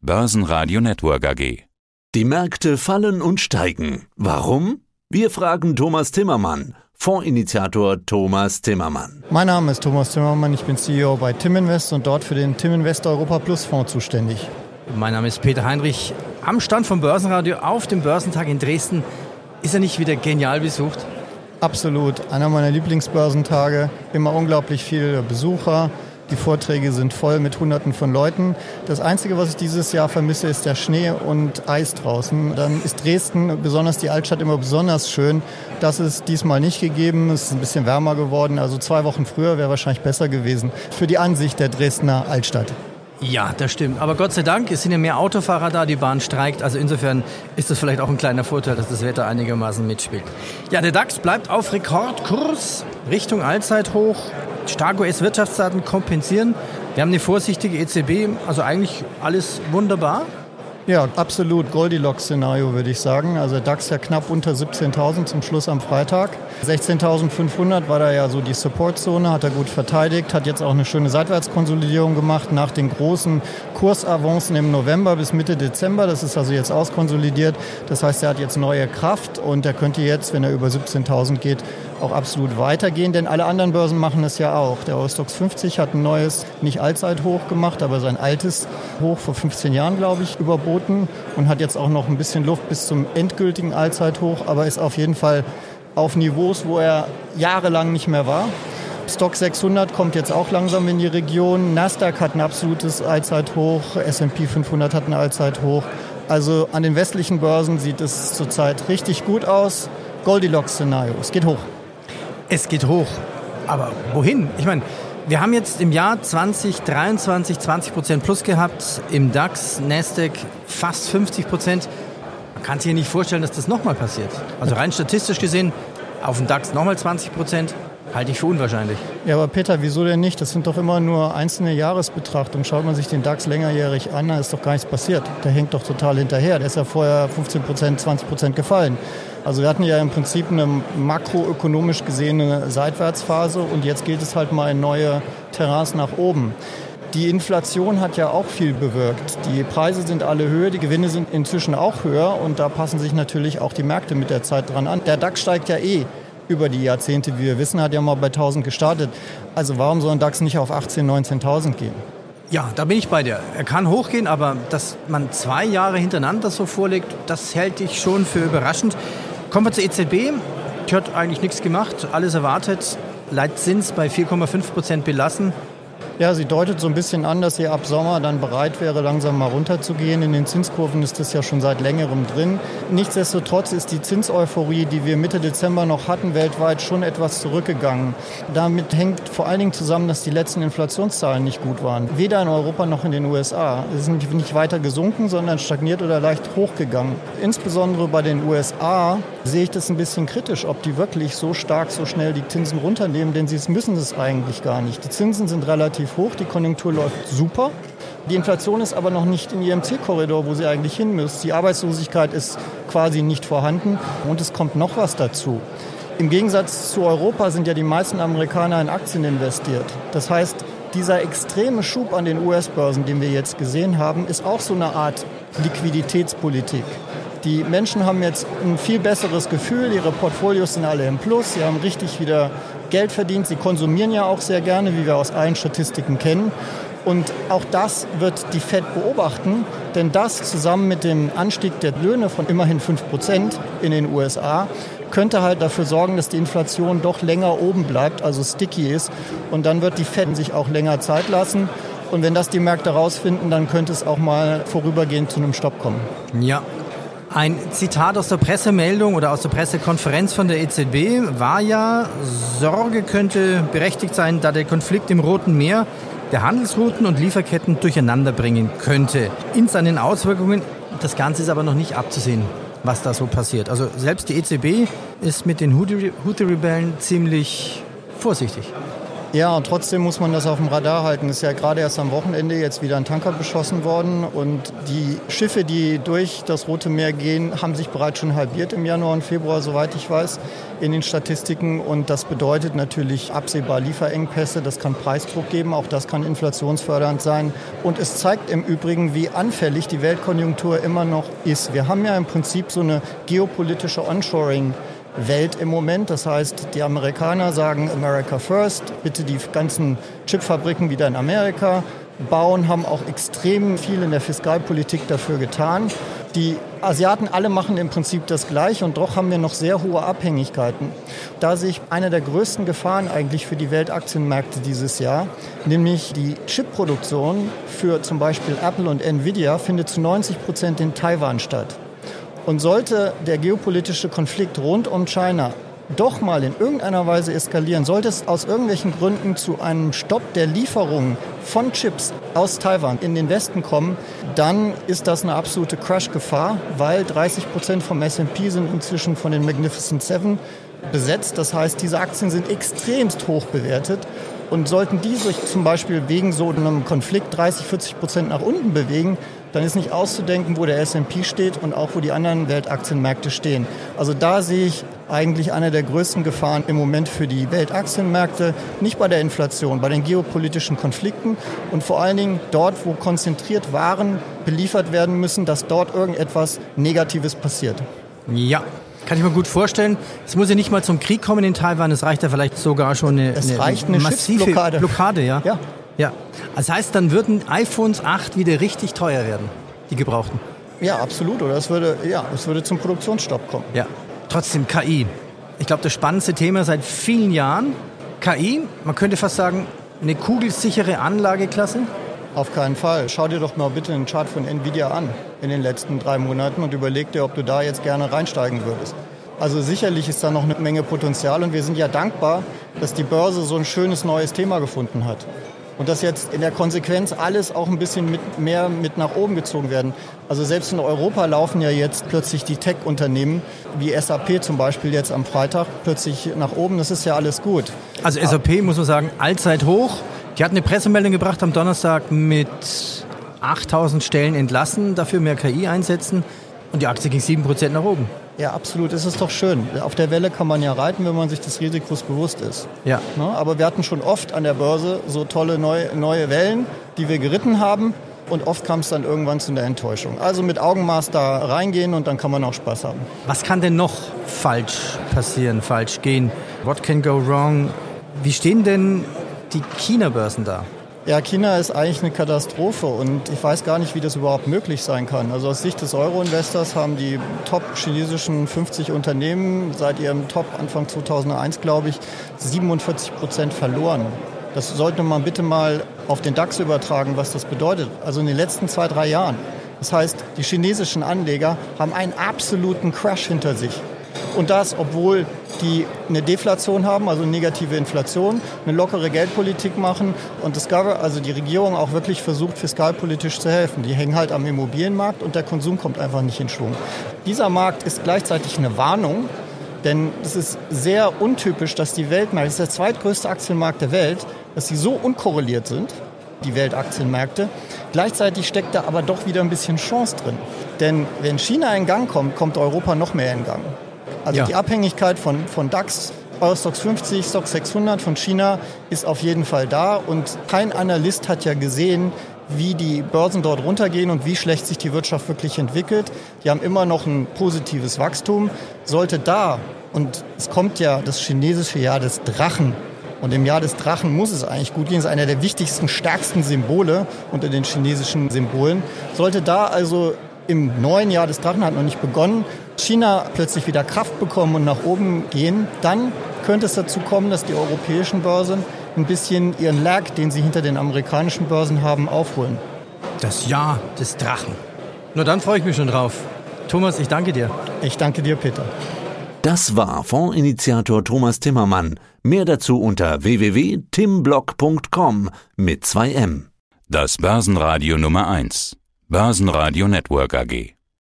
Börsenradio Network AG. Die Märkte fallen und steigen. Warum? Wir fragen Thomas Timmermann, Fondsinitiator Thomas Timmermann. Mein Name ist Thomas Timmermann, ich bin CEO bei Timinvest und dort für den Timinvest Europa Plus Fonds zuständig. Mein Name ist Peter Heinrich, am Stand vom Börsenradio auf dem Börsentag in Dresden. Ist er nicht wieder genial besucht? Absolut, einer meiner Lieblingsbörsentage, immer unglaublich viele Besucher, die Vorträge sind voll mit Hunderten von Leuten. Das Einzige, was ich dieses Jahr vermisse, ist der Schnee und Eis draußen. Dann ist Dresden, besonders die Altstadt, immer besonders schön. Das ist diesmal nicht gegeben. Es ist ein bisschen wärmer geworden. Also zwei Wochen früher wäre wahrscheinlich besser gewesen für die Ansicht der Dresdner Altstadt. Ja, das stimmt. Aber Gott sei Dank, es sind ja mehr Autofahrer da, die Bahn streikt. Also insofern ist das vielleicht auch ein kleiner Vorteil, dass das Wetter einigermaßen mitspielt. Ja, der DAX bleibt auf Rekordkurs Richtung Allzeithoch. Starke US-Wirtschaftsdaten kompensieren. Wir haben eine vorsichtige EZB, also eigentlich alles wunderbar. Ja, absolut Goldilocks-Szenario, würde ich sagen. Also DAX ja knapp unter 17.000 zum Schluss am Freitag. 16.500 war da ja so die Supportzone, hat er gut verteidigt, hat jetzt auch eine schöne Seitwärtskonsolidierung gemacht nach den großen Kursavancen im November bis Mitte Dezember. Das ist also jetzt auskonsolidiert. Das heißt, er hat jetzt neue Kraft und er könnte jetzt, wenn er über 17.000 geht, auch absolut weitergehen, denn alle anderen Börsen machen es ja auch. Der Eurostox 50 hat ein neues, nicht Allzeithoch gemacht, aber sein altes Hoch vor 15 Jahren, glaube ich, überboten und hat jetzt auch noch ein bisschen Luft bis zum endgültigen Allzeithoch, aber ist auf jeden Fall auf Niveaus, wo er jahrelang nicht mehr war. Stock 600 kommt jetzt auch langsam in die Region. Nasdaq hat ein absolutes Allzeithoch. S&P 500 hat ein Allzeithoch. Also an den westlichen Börsen sieht es zurzeit richtig gut aus. Goldilocks-Szenario. Es geht hoch. Es geht hoch. Aber wohin? Ich meine, wir haben jetzt im Jahr 2023 20 Prozent plus gehabt, im DAX, Nasdaq fast 50 Prozent. Man kann sich hier nicht vorstellen, dass das nochmal passiert. Also rein statistisch gesehen, auf dem DAX nochmal 20 Prozent, Halte ich für unwahrscheinlich. Ja, aber Peter, wieso denn nicht? Das sind doch immer nur einzelne Jahresbetrachtungen. Schaut man sich den DAX längerjährig an, da ist doch gar nichts passiert. Der hängt doch total hinterher. Der ist ja vorher 15 Prozent, 20 Prozent gefallen. Also wir hatten ja im Prinzip eine makroökonomisch gesehene Seitwärtsphase und jetzt gilt es halt mal in neue Terrains nach oben. Die Inflation hat ja auch viel bewirkt. Die Preise sind alle höher, die Gewinne sind inzwischen auch höher und da passen sich natürlich auch die Märkte mit der Zeit dran an. Der DAX steigt ja eh über die Jahrzehnte, wie wir wissen, hat ja mal bei 1000 gestartet. Also warum soll ein DAX nicht auf 18.000, 19.000 gehen? Ja, da bin ich bei dir. Er kann hochgehen, aber dass man zwei Jahre hintereinander so vorlegt, das hält ich schon für überraschend. Kommen wir zur EZB. Die hat eigentlich nichts gemacht, alles erwartet. Leitzins bei 4,5 Prozent belassen. Ja, sie deutet so ein bisschen an, dass sie ab Sommer dann bereit wäre, langsam mal runterzugehen. In den Zinskurven ist das ja schon seit längerem drin. Nichtsdestotrotz ist die Zinseuphorie, die wir Mitte Dezember noch hatten, weltweit schon etwas zurückgegangen. Damit hängt vor allen Dingen zusammen, dass die letzten Inflationszahlen nicht gut waren. Weder in Europa noch in den USA. Es sind nicht weiter gesunken, sondern stagniert oder leicht hochgegangen. Insbesondere bei den USA sehe ich das ein bisschen kritisch, ob die wirklich so stark, so schnell die Zinsen runternehmen, denn sie müssen es eigentlich gar nicht. Die Zinsen sind relativ relativ hoch, die Konjunktur läuft super. Die Inflation ist aber noch nicht in ihrem Zielkorridor, wo sie eigentlich hin muss. Die Arbeitslosigkeit ist quasi nicht vorhanden und es kommt noch was dazu. Im Gegensatz zu Europa sind ja die meisten Amerikaner in Aktien investiert. Das heißt, dieser extreme Schub an den US-Börsen, den wir jetzt gesehen haben, ist auch so eine Art Liquiditätspolitik. Die Menschen haben jetzt ein viel besseres Gefühl, ihre Portfolios sind alle im Plus, sie haben richtig wieder Geld verdient, sie konsumieren ja auch sehr gerne, wie wir aus allen Statistiken kennen. Und auch das wird die Fed beobachten, denn das zusammen mit dem Anstieg der Löhne von immerhin 5 Prozent in den USA könnte halt dafür sorgen, dass die Inflation doch länger oben bleibt, also sticky ist. Und dann wird die Fed sich auch länger Zeit lassen. Und wenn das die Märkte rausfinden, dann könnte es auch mal vorübergehend zu einem Stopp kommen. Ja, ein Zitat aus der Pressemeldung oder aus der Pressekonferenz von der EZB war ja, Sorge könnte berechtigt sein, da der Konflikt im Roten Meer der Handelsrouten und Lieferketten durcheinander bringen könnte. In seinen Auswirkungen, das Ganze ist aber noch nicht abzusehen, was da so passiert. Also selbst die EZB ist mit den Houthi-Rebellen ziemlich vorsichtig. Ja, und trotzdem muss man das auf dem Radar halten. Es ist ja gerade erst am Wochenende jetzt wieder ein Tanker beschossen worden und die Schiffe, die durch das Rote Meer gehen, haben sich bereits schon halbiert im Januar und Februar, soweit ich weiß, in den Statistiken. Und das bedeutet natürlich absehbar Lieferengpässe. Das kann Preisdruck geben, auch das kann inflationsfördernd sein. Und es zeigt im Übrigen, wie anfällig die Weltkonjunktur immer noch ist. Wir haben ja im Prinzip so eine geopolitische Onshoring- Welt im Moment. Das heißt, die Amerikaner sagen America First, bitte die ganzen Chipfabriken wieder in Amerika bauen, haben auch extrem viel in der Fiskalpolitik dafür getan. Die Asiaten alle machen im Prinzip das Gleiche und doch haben wir noch sehr hohe Abhängigkeiten. Da sehe ich eine der größten Gefahren eigentlich für die Weltaktienmärkte dieses Jahr, nämlich die Chipproduktion für zum Beispiel Apple und Nvidia findet zu 90 Prozent in Taiwan statt. Und sollte der geopolitische Konflikt rund um China doch mal in irgendeiner Weise eskalieren, sollte es aus irgendwelchen Gründen zu einem Stopp der Lieferungen von Chips aus Taiwan in den Westen kommen, dann ist das eine absolute Crash-Gefahr, weil 30 Prozent vom S&P sind inzwischen von den Magnificent Seven besetzt. Das heißt, diese Aktien sind extremst hoch bewertet. Und sollten die sich zum Beispiel wegen so einem Konflikt 30, 40 Prozent nach unten bewegen, dann ist nicht auszudenken, wo der S&P steht und auch wo die anderen Weltaktienmärkte stehen. Also da sehe ich eigentlich eine der größten Gefahren im Moment für die Weltaktienmärkte, nicht bei der Inflation, bei den geopolitischen Konflikten und vor allen Dingen dort, wo konzentriert Waren beliefert werden müssen, dass dort irgendetwas Negatives passiert. Ja, kann ich mir gut vorstellen. Es muss ja nicht mal zum Krieg kommen in Taiwan, es reicht ja vielleicht sogar schon eine, es reicht eine massive Blockade. Blockade ja. ja. Ja. Das heißt, dann würden iPhones 8 wieder richtig teuer werden, die gebrauchten. Ja, absolut. Oder es würde, ja, es würde zum Produktionsstopp kommen. Ja. Trotzdem KI. Ich glaube, das spannendste Thema seit vielen Jahren. KI, man könnte fast sagen, eine kugelsichere Anlageklasse. Auf keinen Fall. Schau dir doch mal bitte den Chart von Nvidia an in den letzten drei Monaten und überleg dir, ob du da jetzt gerne reinsteigen würdest. Also sicherlich ist da noch eine Menge Potenzial und wir sind ja dankbar, dass die Börse so ein schönes neues Thema gefunden hat und dass jetzt in der Konsequenz alles auch ein bisschen mit, mehr mit nach oben gezogen werden. Also selbst in Europa laufen ja jetzt plötzlich die Tech-Unternehmen, wie SAP zum Beispiel jetzt am Freitag, plötzlich nach oben. Das ist ja alles gut. Also SAP muss man sagen, allzeit hoch. Die hat eine Pressemeldung gebracht am Donnerstag mit 8000 Stellen entlassen, dafür mehr KI einsetzen und die Aktie ging 7% nach oben. Ja, absolut. Es ist doch schön. Auf der Welle kann man ja reiten, wenn man sich des Risikos bewusst ist. Ja. Ne? Aber wir hatten schon oft an der Börse so tolle neue, neue Wellen, die wir geritten haben. Und oft kam es dann irgendwann zu einer Enttäuschung. Also mit Augenmaß da reingehen und dann kann man auch Spaß haben. Was kann denn noch falsch passieren, falsch gehen? What can go wrong? Wie stehen denn die China-Börsen da? Ja, China ist eigentlich eine Katastrophe und ich weiß gar nicht, wie das überhaupt möglich sein kann. Also aus Sicht des Euro-Investors haben die top chinesischen 50 Unternehmen seit ihrem Top Anfang 2001, glaube ich, 47 Prozent verloren. Das sollte man bitte mal auf den DAX übertragen, was das bedeutet. Also in den letzten zwei, drei Jahren. Das heißt, die chinesischen Anleger haben einen absoluten Crash hinter sich. Und das, obwohl die eine Deflation haben, also negative Inflation, eine lockere Geldpolitik machen und das also die Regierung auch wirklich versucht, fiskalpolitisch zu helfen. Die hängen halt am Immobilienmarkt und der Konsum kommt einfach nicht in Schwung. Dieser Markt ist gleichzeitig eine Warnung, denn es ist sehr untypisch, dass die Weltmärkte, das ist der zweitgrößte Aktienmarkt der Welt, dass sie so unkorreliert sind, die Weltaktienmärkte. Gleichzeitig steckt da aber doch wieder ein bisschen Chance drin. Denn wenn China in Gang kommt, kommt Europa noch mehr in Gang. Also ja. die Abhängigkeit von, von DAX, Eurostox 50, Stock 600 von China ist auf jeden Fall da. Und kein Analyst hat ja gesehen, wie die Börsen dort runtergehen und wie schlecht sich die Wirtschaft wirklich entwickelt. Die haben immer noch ein positives Wachstum. Sollte da, und es kommt ja das chinesische Jahr des Drachen, und im Jahr des Drachen muss es eigentlich gut gehen. Das ist einer der wichtigsten, stärksten Symbole unter den chinesischen Symbolen. Sollte da also im neuen Jahr des Drachen hat noch nicht begonnen, China plötzlich wieder Kraft bekommen und nach oben gehen, dann könnte es dazu kommen, dass die europäischen Börsen ein bisschen ihren Lag, den sie hinter den amerikanischen Börsen haben, aufholen. Das Jahr des Drachen. Nur dann freue ich mich schon drauf. Thomas, ich danke dir. Ich danke dir, Peter. Das war Fondsinitiator Thomas Timmermann. Mehr dazu unter www.timblock.com mit 2M. Das Börsenradio Nummer 1. Börsenradio Network AG.